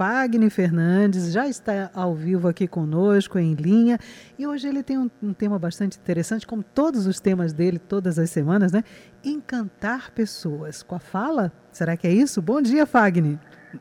Fagner Fernandes, já está ao vivo aqui conosco, em linha. E hoje ele tem um, um, tema bastante interessante, como todos os temas dele, todas as semanas, né? Encantar pessoas. Com a fala? Será que é isso? Bom dia, Fagner.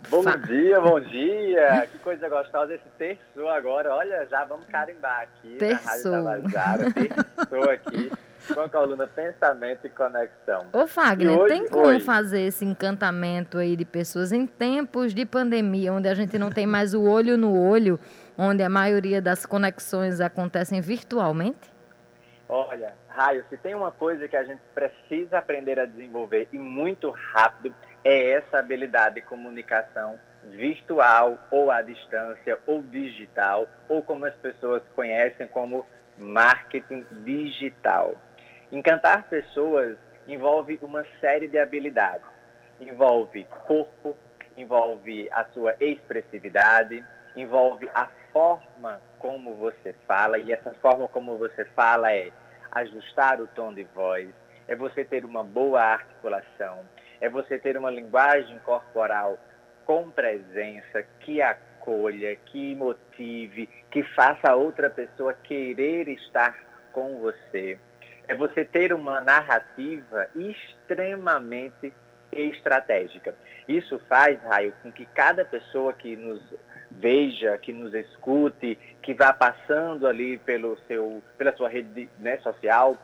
Bom dia, bom dia. Que coisa gostosa esse terço agora. Olha, já vamos carimbar aqui terço. na Rádio Tabajara. Terço aqui com a coluna Pensamento e Conexão. Ô, Fagner, hoje, tem como oi. fazer esse encantamento aí de pessoas em tempos de pandemia, onde a gente não tem mais o olho no olho, onde a maioria das conexões acontecem virtualmente? Olha, Raio, se tem uma coisa que a gente precisa aprender a desenvolver e muito rápido, é essa habilidade de comunicação virtual ou à distância ou digital, ou como as pessoas conhecem como marketing digital. Encantar pessoas envolve uma série de habilidades. Envolve corpo, envolve a sua expressividade, envolve a forma como você fala, e essa forma como você fala é ajustar o tom de voz, é você ter uma boa articulação, é você ter uma linguagem corporal com presença, que acolha, que motive, que faça a outra pessoa querer estar com você é você ter uma narrativa extremamente estratégica. Isso faz, Raio, com que cada pessoa que nos veja, que nos escute, que vá passando ali pelo seu, pela sua rede né, social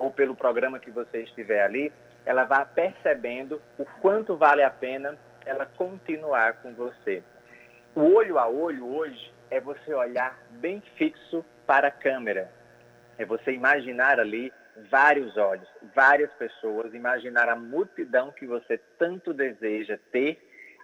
ou pelo programa que você estiver ali, ela vá percebendo o quanto vale a pena ela continuar com você. O olho a olho hoje é você olhar bem fixo para a câmera. É você imaginar ali vários olhos, várias pessoas, imaginar a multidão que você tanto deseja ter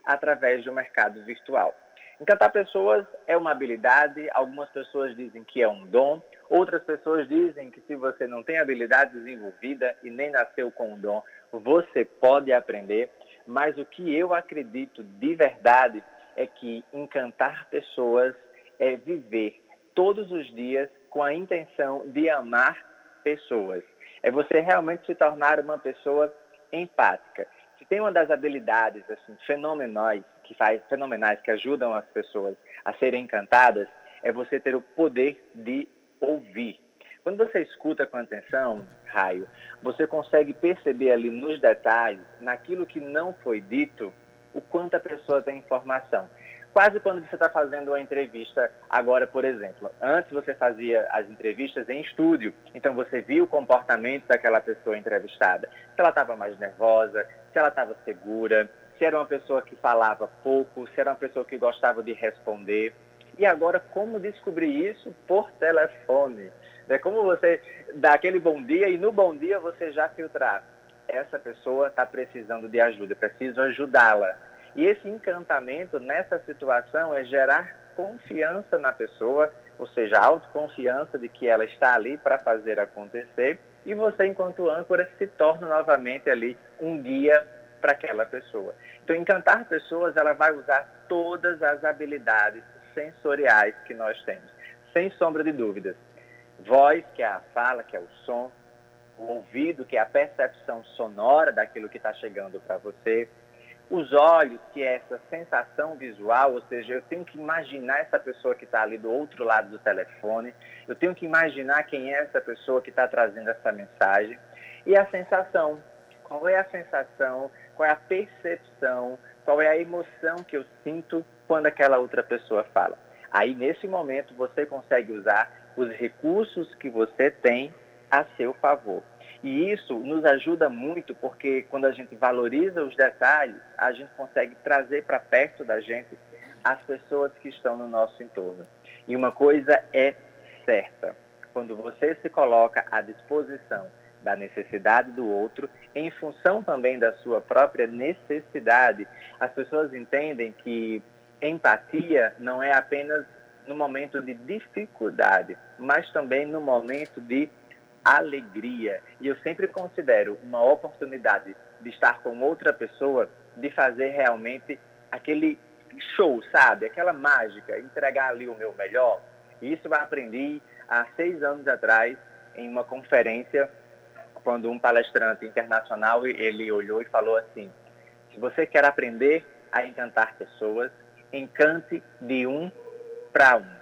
através do mercado virtual. Encantar pessoas é uma habilidade, algumas pessoas dizem que é um dom, outras pessoas dizem que se você não tem habilidade desenvolvida e nem nasceu com um dom, você pode aprender, mas o que eu acredito de verdade é que encantar pessoas é viver todos os dias com a intenção de amar pessoas. É você realmente se tornar uma pessoa empática. Se tem uma das habilidades assim fenomenais que faz fenomenais que ajudam as pessoas a serem encantadas é você ter o poder de ouvir. Quando você escuta com atenção, Raio, você consegue perceber ali nos detalhes, naquilo que não foi dito, o quanto a pessoa tem informação quase quando você está fazendo uma entrevista agora, por exemplo. Antes você fazia as entrevistas em estúdio, então você via o comportamento daquela pessoa entrevistada. Se ela estava mais nervosa, se ela estava segura, se era uma pessoa que falava pouco, se era uma pessoa que gostava de responder. E agora, como descobrir isso? Por telefone. É como você dá aquele bom dia e no bom dia você já filtrar. Essa pessoa está precisando de ajuda, preciso ajudá-la e esse encantamento nessa situação é gerar confiança na pessoa, ou seja, autoconfiança de que ela está ali para fazer acontecer, e você, enquanto âncora, se torna novamente ali um guia para aquela pessoa. Então, encantar pessoas, ela vai usar todas as habilidades sensoriais que nós temos, sem sombra de dúvidas. Voz, que é a fala, que é o som, o ouvido, que é a percepção sonora daquilo que está chegando para você, os olhos, que é essa sensação visual, ou seja, eu tenho que imaginar essa pessoa que está ali do outro lado do telefone, eu tenho que imaginar quem é essa pessoa que está trazendo essa mensagem. E a sensação, qual é a sensação, qual é a percepção, qual é a emoção que eu sinto quando aquela outra pessoa fala. Aí, nesse momento, você consegue usar os recursos que você tem a seu favor. E isso nos ajuda muito porque quando a gente valoriza os detalhes, a gente consegue trazer para perto da gente as pessoas que estão no nosso entorno. E uma coisa é certa: quando você se coloca à disposição da necessidade do outro, em função também da sua própria necessidade, as pessoas entendem que empatia não é apenas no momento de dificuldade, mas também no momento de alegria. E eu sempre considero uma oportunidade de estar com outra pessoa, de fazer realmente aquele show, sabe? Aquela mágica, entregar ali o meu melhor. Isso eu aprendi há seis anos atrás em uma conferência, quando um palestrante internacional ele olhou e falou assim: se você quer aprender a encantar pessoas, Encante de um para um.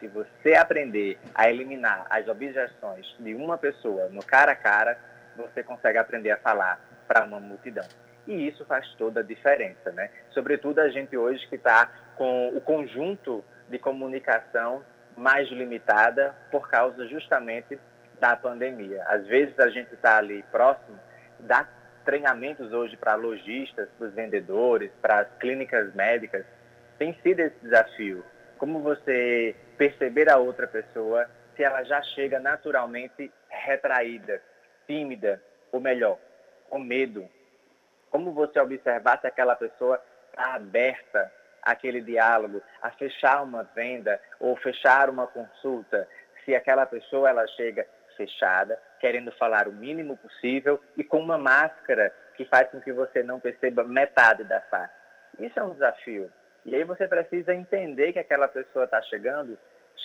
Se você aprender a eliminar as objeções de uma pessoa no cara a cara, você consegue aprender a falar para uma multidão. E isso faz toda a diferença, né? Sobretudo a gente hoje que está com o conjunto de comunicação mais limitada por causa justamente da pandemia. Às vezes a gente está ali próximo, dá treinamentos hoje para lojistas, para os vendedores, para as clínicas médicas. Tem sido esse desafio. Como você perceber a outra pessoa se ela já chega naturalmente retraída, tímida, ou melhor, com medo. Como você observar se aquela pessoa está aberta àquele diálogo, a fechar uma venda ou fechar uma consulta, se aquela pessoa ela chega fechada, querendo falar o mínimo possível e com uma máscara que faz com que você não perceba metade da face. Isso é um desafio. E aí você precisa entender que aquela pessoa está chegando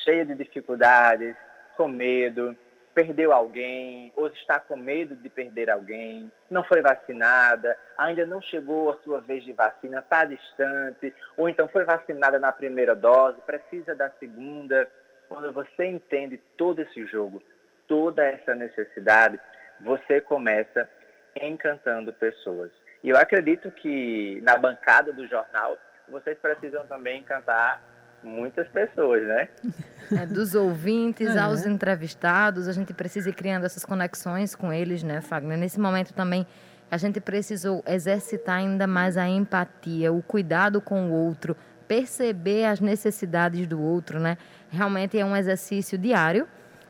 cheia de dificuldades, com medo, perdeu alguém, ou está com medo de perder alguém, não foi vacinada, ainda não chegou a sua vez de vacina, está distante, ou então foi vacinada na primeira dose, precisa da segunda. Quando você entende todo esse jogo, toda essa necessidade, você começa encantando pessoas. E eu acredito que na bancada do jornal, vocês precisam também encantar muitas pessoas, né? É, dos ouvintes é. aos entrevistados, a gente precisa ir criando essas conexões com eles, né, Fagner? Nesse momento também a gente precisou exercitar ainda mais a empatia, o cuidado com o outro, perceber as necessidades do outro, né? Realmente é um exercício diário,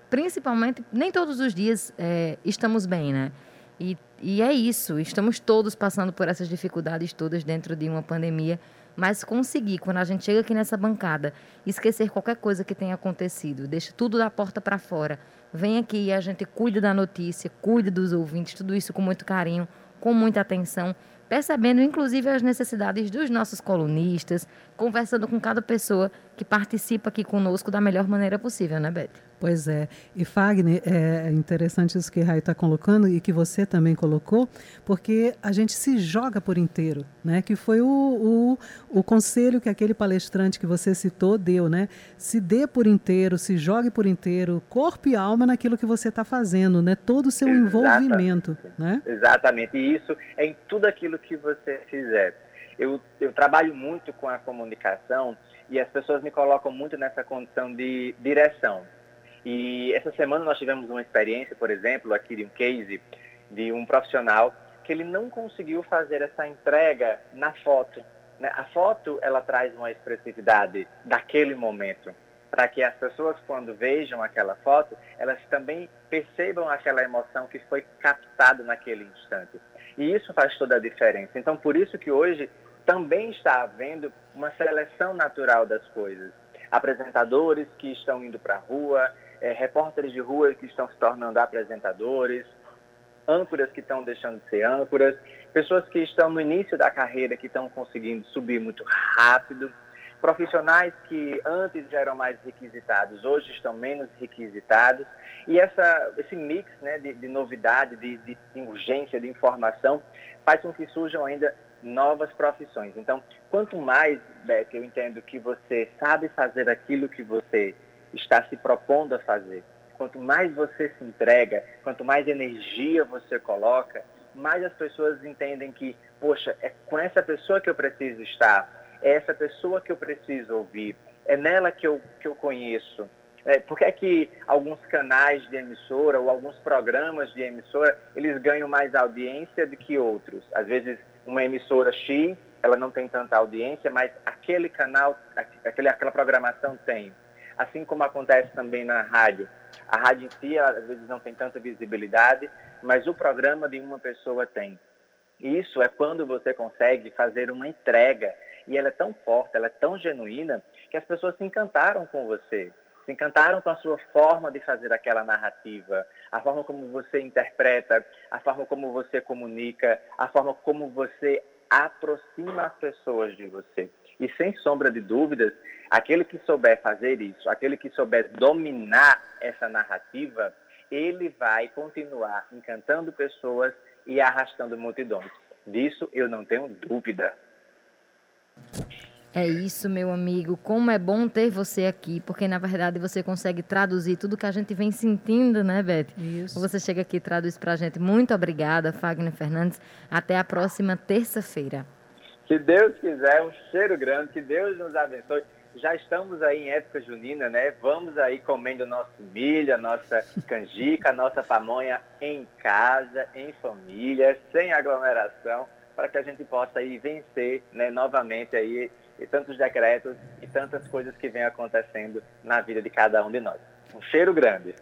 principalmente, nem todos os dias é, estamos bem, né? E, e é isso, estamos todos passando por essas dificuldades todas dentro de uma pandemia mas conseguir, quando a gente chega aqui nessa bancada, esquecer qualquer coisa que tenha acontecido, deixa tudo da porta para fora, vem aqui e a gente cuida da notícia, cuida dos ouvintes, tudo isso com muito carinho, com muita atenção, percebendo inclusive as necessidades dos nossos colunistas, conversando com cada pessoa que participa aqui conosco da melhor maneira possível, né, Beth? Pois é. E Fagner, é interessante isso que Rai está colocando e que você também colocou, porque a gente se joga por inteiro, né? Que foi o, o, o conselho que aquele palestrante que você citou deu, né? Se dê por inteiro, se jogue por inteiro, corpo e alma naquilo que você está fazendo, né? Todo o seu Exatamente. envolvimento, né? Exatamente. E isso é em tudo aquilo que você fizer. Eu, eu trabalho muito com a comunicação e as pessoas me colocam muito nessa condição de direção. E essa semana nós tivemos uma experiência, por exemplo, aqui de um case de um profissional que ele não conseguiu fazer essa entrega na foto. Né? A foto ela traz uma expressividade daquele momento, para que as pessoas quando vejam aquela foto, elas também percebam aquela emoção que foi captada naquele instante. E isso faz toda a diferença. Então, por isso que hoje também está havendo uma seleção natural das coisas. Apresentadores que estão indo para a rua, é, repórteres de rua que estão se tornando apresentadores, âncoras que estão deixando de ser âncoras, pessoas que estão no início da carreira que estão conseguindo subir muito rápido, profissionais que antes já eram mais requisitados, hoje estão menos requisitados, e essa, esse mix né, de, de novidade, de, de, urgência, de informação, faz com que surjam ainda novas profissões. Então, quanto mais, Beck, eu entendo que você sabe fazer aquilo que você está se propondo a fazer. Quanto mais você se entrega, quanto mais energia você coloca, mais as pessoas entendem que, poxa, é com essa pessoa que eu preciso estar, é essa pessoa que eu preciso ouvir, é nela que eu, que eu conheço. É, por que é que alguns canais de emissora ou alguns programas de emissora, eles ganham mais audiência do que outros? Às vezes, uma emissora X, ela não tem tanta audiência, mas aquele canal, aquele, aquela programação tem assim como acontece também na rádio. A rádio em si, às vezes, não tem tanta visibilidade, mas o programa de uma pessoa tem. Isso é quando você consegue fazer uma entrega e ela é tão forte, ela é tão genuína, que as pessoas se encantaram com você, se encantaram com a sua forma de fazer aquela narrativa, a forma como você interpreta, a forma como você comunica, a forma como você aproxima as pessoas de você. E sem sombra de dúvidas, aquele que souber fazer isso, aquele que souber dominar essa narrativa, ele vai continuar encantando pessoas e arrastando multidões. Disso eu não tenho dúvida. É isso, meu amigo. Como é bom ter você aqui, porque na verdade você consegue traduzir tudo que a gente vem sentindo, né, Beth? Isso. Você chega aqui e traduz para a gente. Muito obrigada, Fagner Fernandes. Até a próxima terça-feira. Se Deus quiser, um cheiro grande, que Deus nos abençoe. Já estamos aí em época junina, né? Vamos aí comendo nosso milho, nossa canjica, nossa pamonha em casa, em família, sem aglomeração, para que a gente possa aí vencer, né, novamente aí e tantos decretos e tantas coisas que vêm acontecendo na vida de cada um de nós. Um cheiro grande.